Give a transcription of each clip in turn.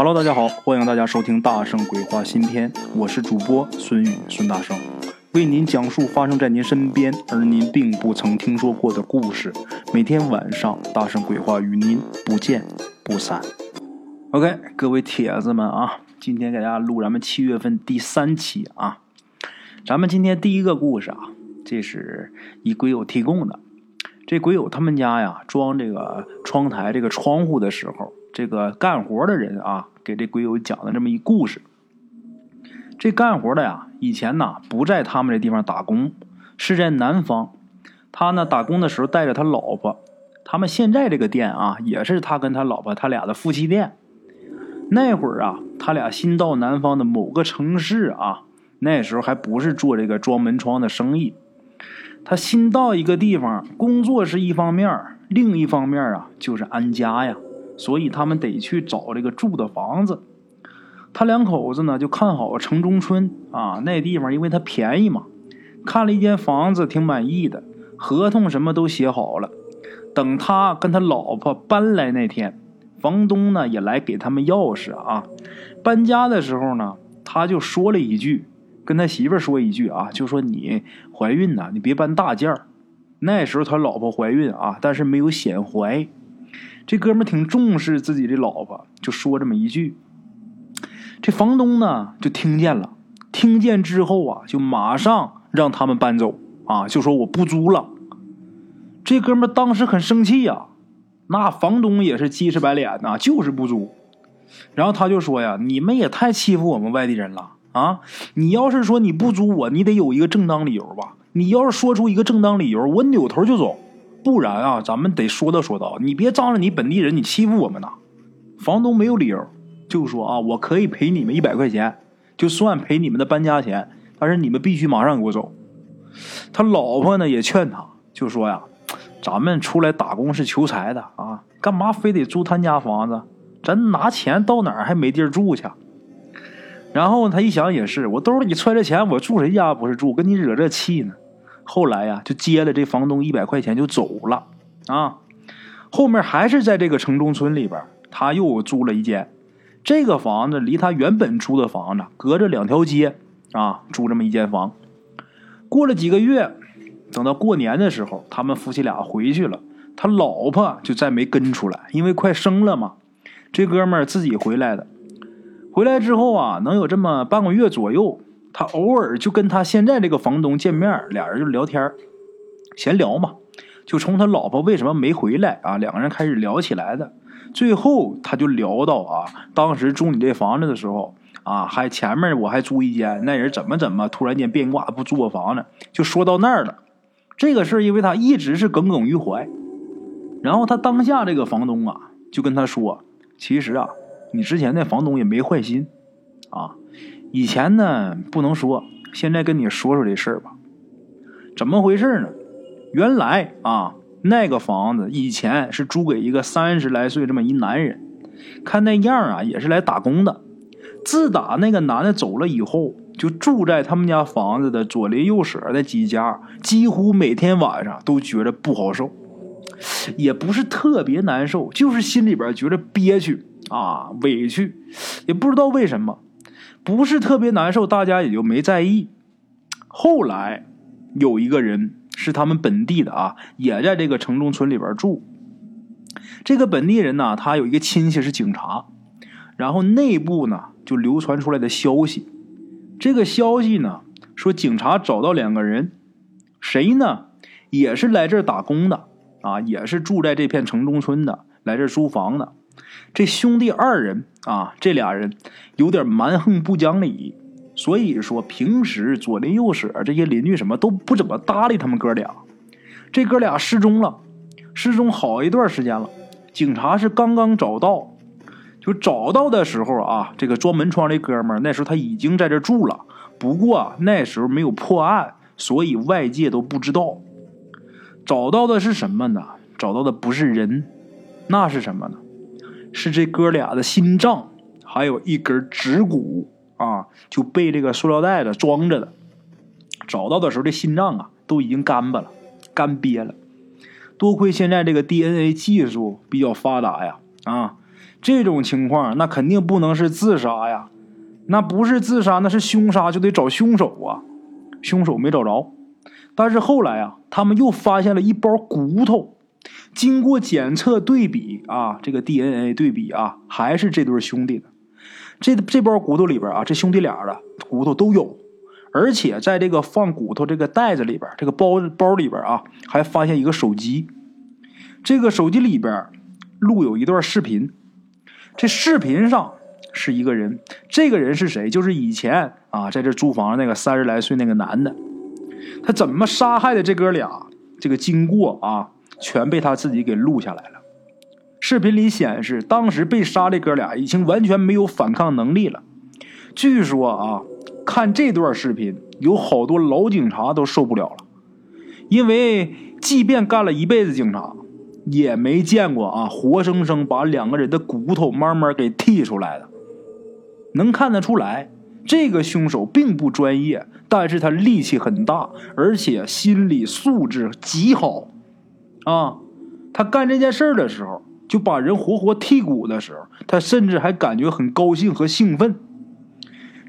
Hello，大家好，欢迎大家收听《大圣鬼话》新篇，我是主播孙宇，孙大圣为您讲述发生在您身边而您并不曾听说过的故事。每天晚上，《大圣鬼话》与您不见不散。OK，各位铁子们啊，今天给大家录咱们七月份第三期啊。咱们今天第一个故事啊，这是一鬼友提供的。这鬼友他们家呀，装这个窗台这个窗户的时候。这个干活的人啊，给这鬼友讲了这么一故事。这干活的呀，以前呢不在他们这地方打工，是在南方。他呢打工的时候带着他老婆。他们现在这个店啊，也是他跟他老婆他俩的夫妻店。那会儿啊，他俩新到南方的某个城市啊，那时候还不是做这个装门窗的生意。他新到一个地方工作是一方面，另一方面啊就是安家呀。所以他们得去找这个住的房子。他两口子呢就看好城中村啊，那地方因为它便宜嘛，看了一间房子挺满意的，合同什么都写好了。等他跟他老婆搬来那天，房东呢也来给他们钥匙啊。搬家的时候呢，他就说了一句，跟他媳妇说一句啊，就说你怀孕呢，你别搬大件儿。那时候他老婆怀孕啊，但是没有显怀。这哥们挺重视自己的老婆，就说这么一句。这房东呢就听见了，听见之后啊，就马上让他们搬走啊，就说我不租了。这哥们当时很生气呀，那房东也是鸡翅白脸呐，就是不租。然后他就说呀：“你们也太欺负我们外地人了啊！你要是说你不租我，你得有一个正当理由吧？你要是说出一个正当理由，我扭头就走。”不然啊，咱们得说道说道，你别仗着你本地人，你欺负我们呐！房东没有理由，就说啊，我可以赔你们一百块钱，就算赔你们的搬家钱，但是你们必须马上给我走。他老婆呢也劝他，就说呀，咱们出来打工是求财的啊，干嘛非得租他家房子？咱拿钱到哪儿还没地儿住去？然后他一想也是，我兜里揣着钱，我住谁家不是住？跟你惹这气呢？后来呀，就接了这房东一百块钱就走了，啊，后面还是在这个城中村里边，他又租了一间，这个房子离他原本租的房子隔着两条街，啊，租这么一间房。过了几个月，等到过年的时候，他们夫妻俩回去了，他老婆就再没跟出来，因为快生了嘛。这哥们儿自己回来的，回来之后啊，能有这么半个月左右。他偶尔就跟他现在这个房东见面，俩人就聊天闲聊嘛，就从他老婆为什么没回来啊，两个人开始聊起来的。最后他就聊到啊，当时住你这房子的时候啊，还前面我还租一间，那人怎么怎么突然间变卦不租我房子，就说到那儿了。这个事儿因为他一直是耿耿于怀，然后他当下这个房东啊就跟他说，其实啊，你之前那房东也没坏心啊。以前呢不能说，现在跟你说说这事儿吧。怎么回事呢？原来啊，那个房子以前是租给一个三十来岁这么一男人，看那样啊也是来打工的。自打那个男的走了以后，就住在他们家房子的左邻右舍的几家，几乎每天晚上都觉得不好受，也不是特别难受，就是心里边觉得憋屈啊委屈，也不知道为什么。不是特别难受，大家也就没在意。后来有一个人是他们本地的啊，也在这个城中村里边住。这个本地人呢，他有一个亲戚是警察，然后内部呢就流传出来的消息。这个消息呢说，警察找到两个人，谁呢？也是来这儿打工的啊，也是住在这片城中村的，来这儿租房的。这兄弟二人啊，这俩人有点蛮横不讲理，所以说平时左邻右舍这些邻居什么都不怎么搭理他们哥俩。这哥俩失踪了，失踪好一段时间了，警察是刚刚找到，就找到的时候啊，这个装门窗的哥们那时候他已经在这住了，不过那时候没有破案，所以外界都不知道。找到的是什么呢？找到的不是人，那是什么呢？是这哥俩的心脏，还有一根指骨啊，就被这个塑料袋子装着的。找到的时候，这心脏啊都已经干巴了，干瘪了。多亏现在这个 DNA 技术比较发达呀，啊，这种情况那肯定不能是自杀呀，那不是自杀，那是凶杀，就得找凶手啊。凶手没找着，但是后来啊，他们又发现了一包骨头。经过检测对比啊，这个 DNA 对比啊，还是这对兄弟的。这这包骨头里边啊，这兄弟俩的骨头都有，而且在这个放骨头这个袋子里边，这个包包里边啊，还发现一个手机。这个手机里边录有一段视频，这视频上是一个人，这个人是谁？就是以前啊在这租房那个三十来岁那个男的，他怎么杀害的这哥俩？这个经过啊。全被他自己给录下来了。视频里显示，当时被杀的哥俩已经完全没有反抗能力了。据说啊，看这段视频，有好多老警察都受不了了，因为即便干了一辈子警察，也没见过啊活生生把两个人的骨头慢慢给剔出来的。能看得出来，这个凶手并不专业，但是他力气很大，而且心理素质极好。啊，他干这件事儿的时候，就把人活活剔骨的时候，他甚至还感觉很高兴和兴奋。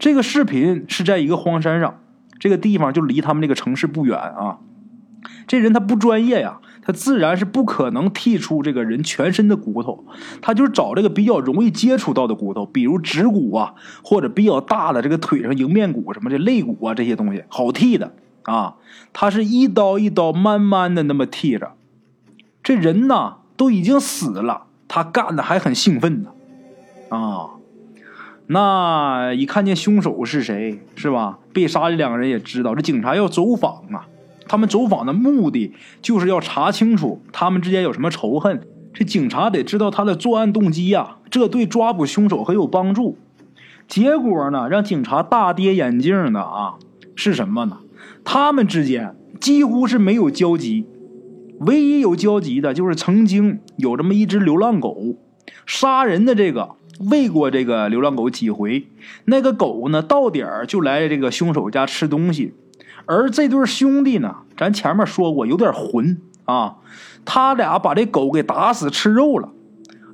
这个视频是在一个荒山上，这个地方就离他们这个城市不远啊。这人他不专业呀，他自然是不可能剔出这个人全身的骨头，他就是找这个比较容易接触到的骨头，比如指骨啊，或者比较大的这个腿上迎面骨什么的肋骨啊这些东西好剔的啊。他是一刀一刀慢慢的那么剔着。这人呐都已经死了，他干的还很兴奋呢，啊，那一看见凶手是谁，是吧？被杀的两个人也知道，这警察要走访啊，他们走访的目的就是要查清楚他们之间有什么仇恨。这警察得知道他的作案动机呀，这对抓捕凶手很有帮助。结果呢，让警察大跌眼镜的啊，是什么呢？他们之间几乎是没有交集。唯一有交集的就是曾经有这么一只流浪狗，杀人的这个喂过这个流浪狗几回，那个狗呢到点儿就来这个凶手家吃东西，而这对兄弟呢，咱前面说过有点混啊，他俩把这狗给打死吃肉了，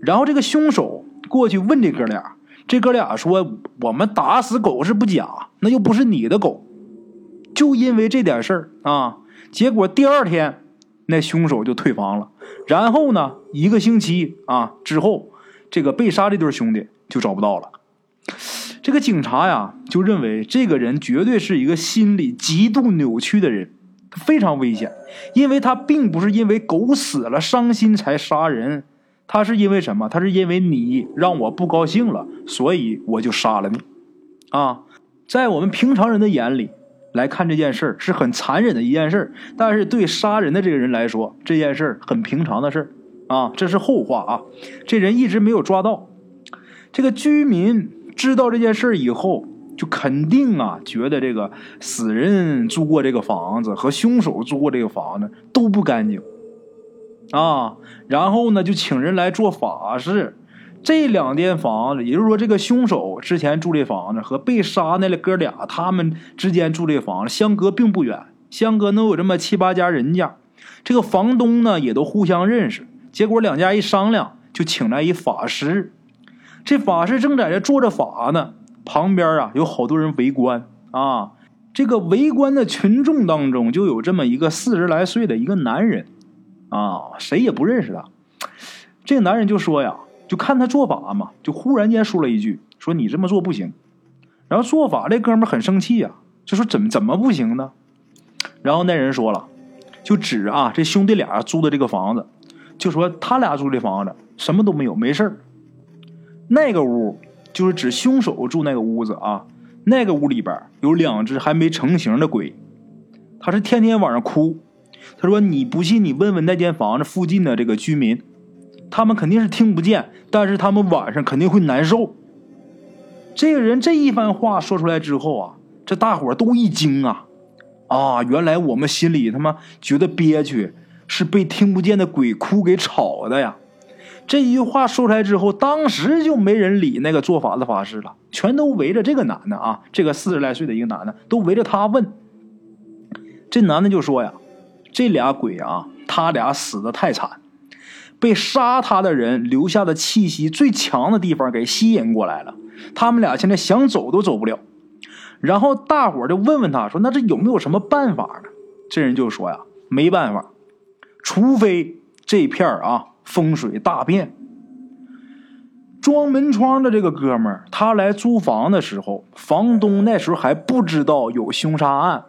然后这个凶手过去问这哥俩，这哥俩说我们打死狗是不假，那又不是你的狗，就因为这点事儿啊，结果第二天。那凶手就退房了，然后呢，一个星期啊之后，这个被杀这对兄弟就找不到了。这个警察呀，就认为这个人绝对是一个心理极度扭曲的人，非常危险，因为他并不是因为狗死了伤心才杀人，他是因为什么？他是因为你让我不高兴了，所以我就杀了你。啊，在我们平常人的眼里。来看这件事是很残忍的一件事但是对杀人的这个人来说，这件事很平常的事啊，这是后话啊。这人一直没有抓到，这个居民知道这件事以后，就肯定啊觉得这个死人租过这个房子和凶手租过这个房子都不干净啊，然后呢就请人来做法事。这两间房子，也就是说，这个凶手之前住这房子和被杀那哥俩他们之间住这房子相隔并不远，相隔能有这么七八家人家。这个房东呢也都互相认识。结果两家一商量，就请来一法师。这法师正在这做着法呢，旁边啊有好多人围观啊。这个围观的群众当中，就有这么一个四十来岁的一个男人啊，谁也不认识他。这男人就说呀。就看他做法嘛，就忽然间说了一句：“说你这么做不行。”然后做法这哥们很生气呀，就说：“怎么怎么不行呢？”然后那人说了，就指啊这兄弟俩租的这个房子，就说他俩租这房子什么都没有，没事那个屋就是指凶手住那个屋子啊，那个屋里边有两只还没成型的鬼，他是天天晚上哭。他说：“你不信，你问问那间房子附近的这个居民。”他们肯定是听不见，但是他们晚上肯定会难受。这个人这一番话说出来之后啊，这大伙都一惊啊！啊，原来我们心里他妈觉得憋屈，是被听不见的鬼哭给吵的呀！这一句话说出来之后，当时就没人理那个做法的法师了，全都围着这个男的啊，这个四十来岁的一个男的，都围着他问。这男的就说呀：“这俩鬼啊，他俩死的太惨。”被杀他的人留下的气息最强的地方给吸引过来了。他们俩现在想走都走不了。然后大伙就问问他说：“那这有没有什么办法呢？”这人就说：“呀，没办法，除非这片儿啊风水大变。”装门窗的这个哥们儿，他来租房的时候，房东那时候还不知道有凶杀案，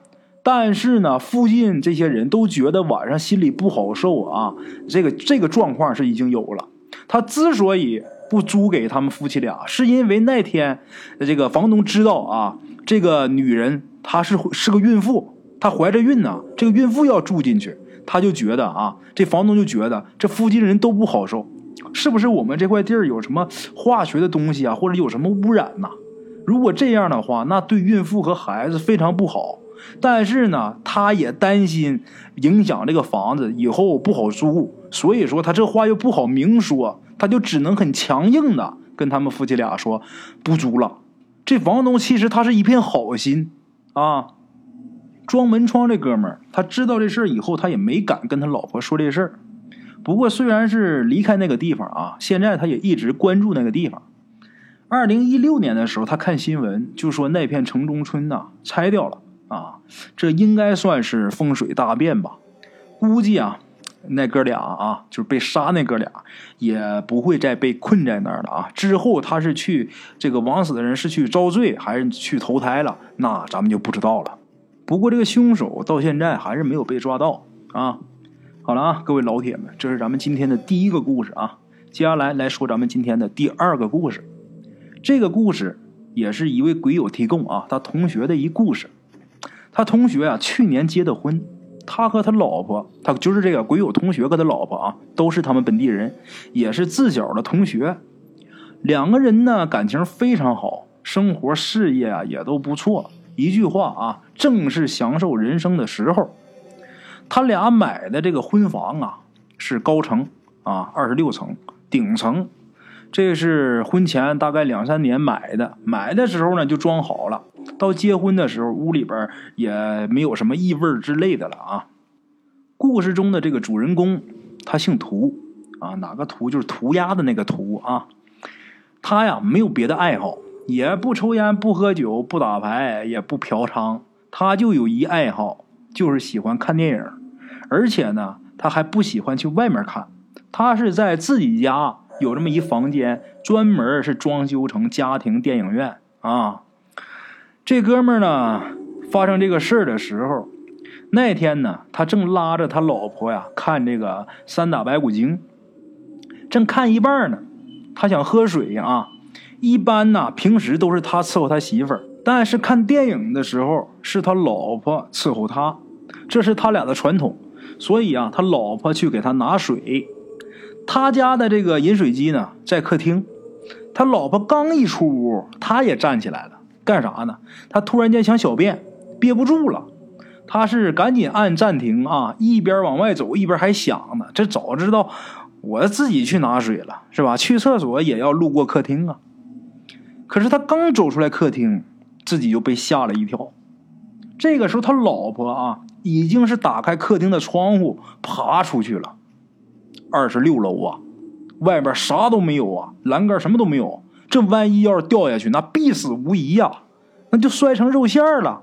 但是呢，附近这些人都觉得晚上心里不好受啊。这个这个状况是已经有了。他之所以不租给他们夫妻俩，是因为那天这个房东知道啊，这个女人她是是个孕妇，她怀着孕呢，这个孕妇要住进去，他就觉得啊，这房东就觉得这附近人都不好受。是不是我们这块地儿有什么化学的东西啊，或者有什么污染呐？如果这样的话，那对孕妇和孩子非常不好。但是呢，他也担心影响这个房子以后不好租，所以说他这话又不好明说，他就只能很强硬的跟他们夫妻俩说不租了。这房东其实他是一片好心啊，装门窗这哥们儿，他知道这事儿以后，他也没敢跟他老婆说这事儿。不过，虽然是离开那个地方啊，现在他也一直关注那个地方。二零一六年的时候，他看新闻就说那片城中村呐拆掉了啊，这应该算是风水大变吧。估计啊，那哥俩啊，就是被杀那哥俩，也不会再被困在那儿了啊。之后他是去这个枉死的人是去遭罪，还是去投胎了，那咱们就不知道了。不过这个凶手到现在还是没有被抓到啊。好了啊，各位老铁们，这是咱们今天的第一个故事啊。接下来来说咱们今天的第二个故事。这个故事也是一位鬼友提供啊，他同学的一故事。他同学啊，去年结的婚，他和他老婆，他就是这个鬼友同学和他老婆啊，都是他们本地人，也是自小的同学。两个人呢，感情非常好，生活事业啊也都不错。一句话啊，正是享受人生的时候。他俩买的这个婚房啊，是高层啊，二十六层顶层。这是婚前大概两三年买的，买的时候呢就装好了。到结婚的时候，屋里边也没有什么异味之类的了啊。故事中的这个主人公，他姓涂啊，哪个涂就是涂鸦的那个涂啊。他呀没有别的爱好，也不抽烟，不喝酒，不打牌，也不嫖娼，他就有一爱好。就是喜欢看电影，而且呢，他还不喜欢去外面看，他是在自己家有这么一房间，专门是装修成家庭电影院啊。这哥们儿呢，发生这个事儿的时候，那天呢，他正拉着他老婆呀看这个《三打白骨精》，正看一半呢，他想喝水啊。一般呢，平时都是他伺候他媳妇儿，但是看电影的时候是他老婆伺候他。这是他俩的传统，所以啊，他老婆去给他拿水。他家的这个饮水机呢，在客厅。他老婆刚一出屋，他也站起来了，干啥呢？他突然间想小便，憋不住了，他是赶紧按暂停啊，一边往外走，一边还想呢。这早知道我自己去拿水了，是吧？去厕所也要路过客厅啊。可是他刚走出来客厅，自己就被吓了一跳。这个时候，他老婆啊。已经是打开客厅的窗户爬出去了，二十六楼啊，外边啥都没有啊，栏杆什么都没有。这万一要是掉下去，那必死无疑呀，那就摔成肉馅了。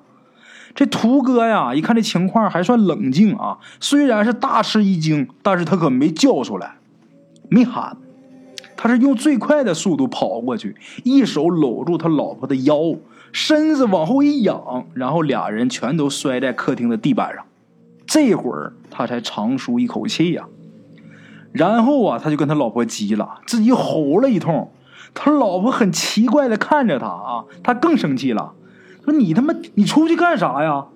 这图哥呀，一看这情况还算冷静啊，虽然是大吃一惊，但是他可没叫出来，没喊，他是用最快的速度跑过去，一手搂住他老婆的腰。身子往后一仰，然后俩人全都摔在客厅的地板上。这会儿他才长舒一口气呀。然后啊，他就跟他老婆急了，自己吼了一通。他老婆很奇怪的看着他啊，他更生气了，说：“你他妈，你出去干啥呀？”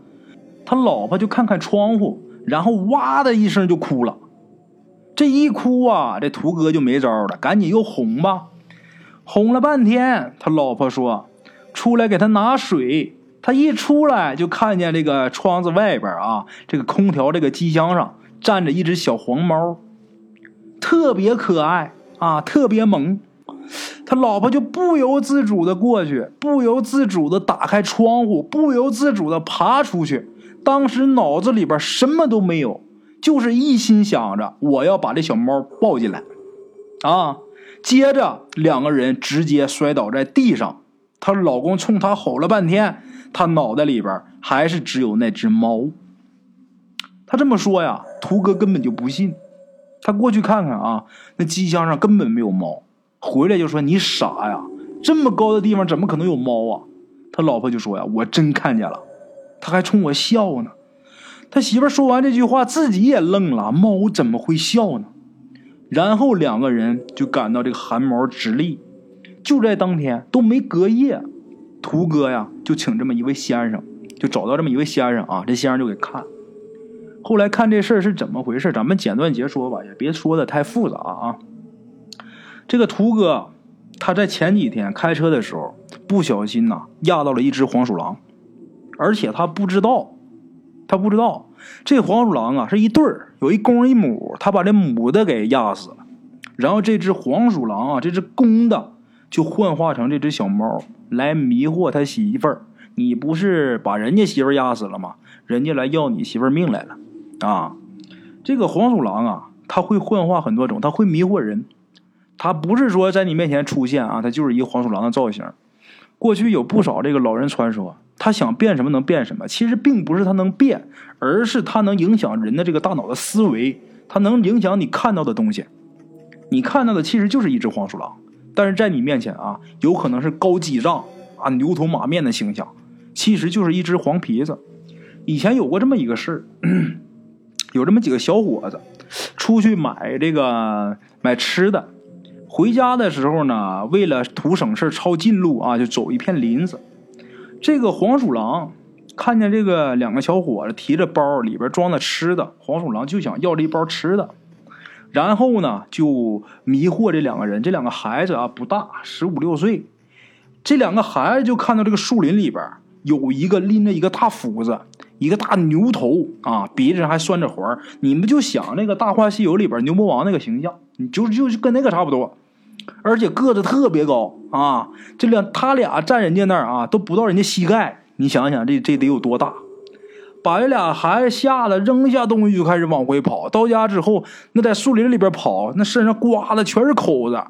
他老婆就看看窗户，然后哇的一声就哭了。这一哭啊，这图哥就没招了，赶紧又哄吧，哄了半天。他老婆说。出来给他拿水，他一出来就看见这个窗子外边啊，这个空调这个机箱上站着一只小黄猫，特别可爱啊，特别萌。他老婆就不由自主的过去，不由自主的打开窗户，不由自主的爬出去。当时脑子里边什么都没有，就是一心想着我要把这小猫抱进来，啊，接着两个人直接摔倒在地上，她老公冲她吼了半天，她脑袋里边还是只有那只猫。他这么说呀，图哥根本就不信，他过去看看啊，那机箱上根本没有猫，回来就说你傻呀，这么高的地方怎么可能有猫啊？他老婆就说呀，我真看见了，他还冲我笑呢。他媳妇说完这句话，自己也愣了。猫怎么会笑呢？然后两个人就感到这个汗毛直立。就在当天都没隔夜，图哥呀就请这么一位先生，就找到这么一位先生啊。这先生就给看。后来看这事儿是怎么回事，咱们简短截说吧，也别说的太复杂啊。这个图哥他在前几天开车的时候不小心呐压到了一只黄鼠狼，而且他不知道。他不知道，这黄鼠狼啊是一对儿，有一公一母，他把这母的给压死了，然后这只黄鼠狼啊，这只公的就幻化成这只小猫来迷惑他媳妇儿。你不是把人家媳妇压死了吗？人家来要你媳妇命来了啊！这个黄鼠狼啊，它会幻化很多种，它会迷惑人。它不是说在你面前出现啊，它就是一个黄鼠狼的造型。过去有不少这个老人传说。他想变什么能变什么，其实并不是他能变，而是他能影响人的这个大脑的思维，他能影响你看到的东西。你看到的其实就是一只黄鼠狼，但是在你面前啊，有可能是高几丈啊、牛头马面的形象，其实就是一只黄皮子。以前有过这么一个事儿，有这么几个小伙子出去买这个买吃的，回家的时候呢，为了图省事抄近路啊，就走一片林子。这个黄鼠狼看见这个两个小伙子提着包，里边装的吃的，黄鼠狼就想要这一包吃的，然后呢就迷惑这两个人。这两个孩子啊不大，十五六岁。这两个孩子就看到这个树林里边有一个拎着一个大斧子，一个大牛头啊，鼻子上还拴着环你们就想那个《大话西游》里边牛魔王那个形象，你就就是跟那个差不多。而且个子特别高啊！这两他俩站人家那儿啊，都不到人家膝盖。你想想，这这得有多大？把这俩孩子吓得扔下东西就开始往回跑。到家之后，那在树林里边跑，那身上刮的全是口子。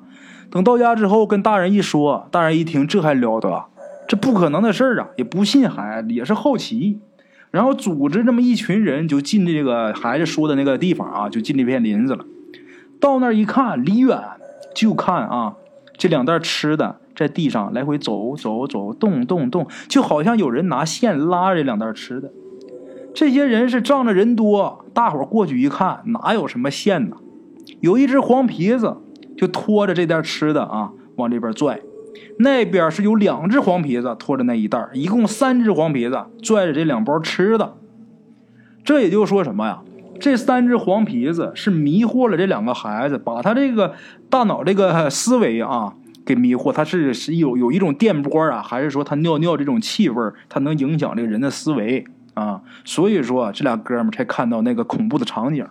等到家之后，跟大人一说，大人一听，这还了得？这不可能的事儿啊！也不信孩子，也是好奇，然后组织这么一群人就进这个孩子说的那个地方啊，就进这片林子了。到那儿一看，离远。就看啊，这两袋吃的在地上来回走走走，动动动，就好像有人拿线拉这两袋吃的。这些人是仗着人多，大伙过去一看，哪有什么线呢？有一只黄皮子就拖着这袋吃的啊，往这边拽。那边是有两只黄皮子拖着那一袋，一共三只黄皮子拽着这两包吃的。这也就说什么呀？这三只黄皮子是迷惑了这两个孩子，把他这个大脑这个思维啊给迷惑。他是是有有一种电波啊，还是说他尿尿这种气味，它能影响这个人的思维啊？所以说这俩哥们才看到那个恐怖的场景。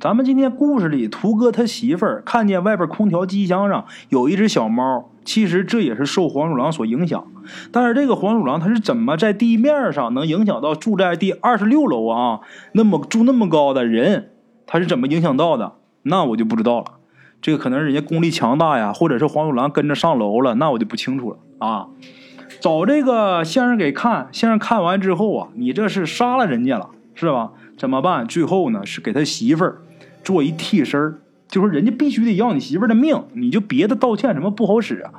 咱们今天故事里，图哥他媳妇儿看见外边空调机箱上有一只小猫，其实这也是受黄鼠狼所影响。但是这个黄鼠狼它是怎么在地面上能影响到住在第二十六楼啊？那么住那么高的人，他是怎么影响到的？那我就不知道了。这个可能是人家功力强大呀，或者是黄鼠狼跟着上楼了，那我就不清楚了啊。找这个先生给看，先生看完之后啊，你这是杀了人家了，是吧？怎么办？最后呢，是给他媳妇儿做一替身就说人家必须得要你媳妇儿的命，你就别的道歉什么不好使啊。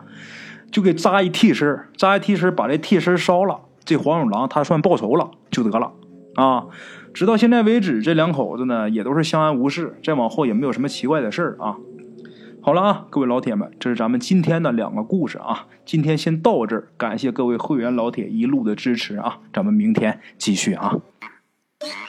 就给扎一替身，扎一替身，把这替身烧了，这黄鼠狼他算报仇了就得了啊！直到现在为止，这两口子呢也都是相安无事，再往后也没有什么奇怪的事儿啊。好了啊，各位老铁们，这是咱们今天的两个故事啊。今天先到这儿，感谢各位会员老铁一路的支持啊，咱们明天继续啊。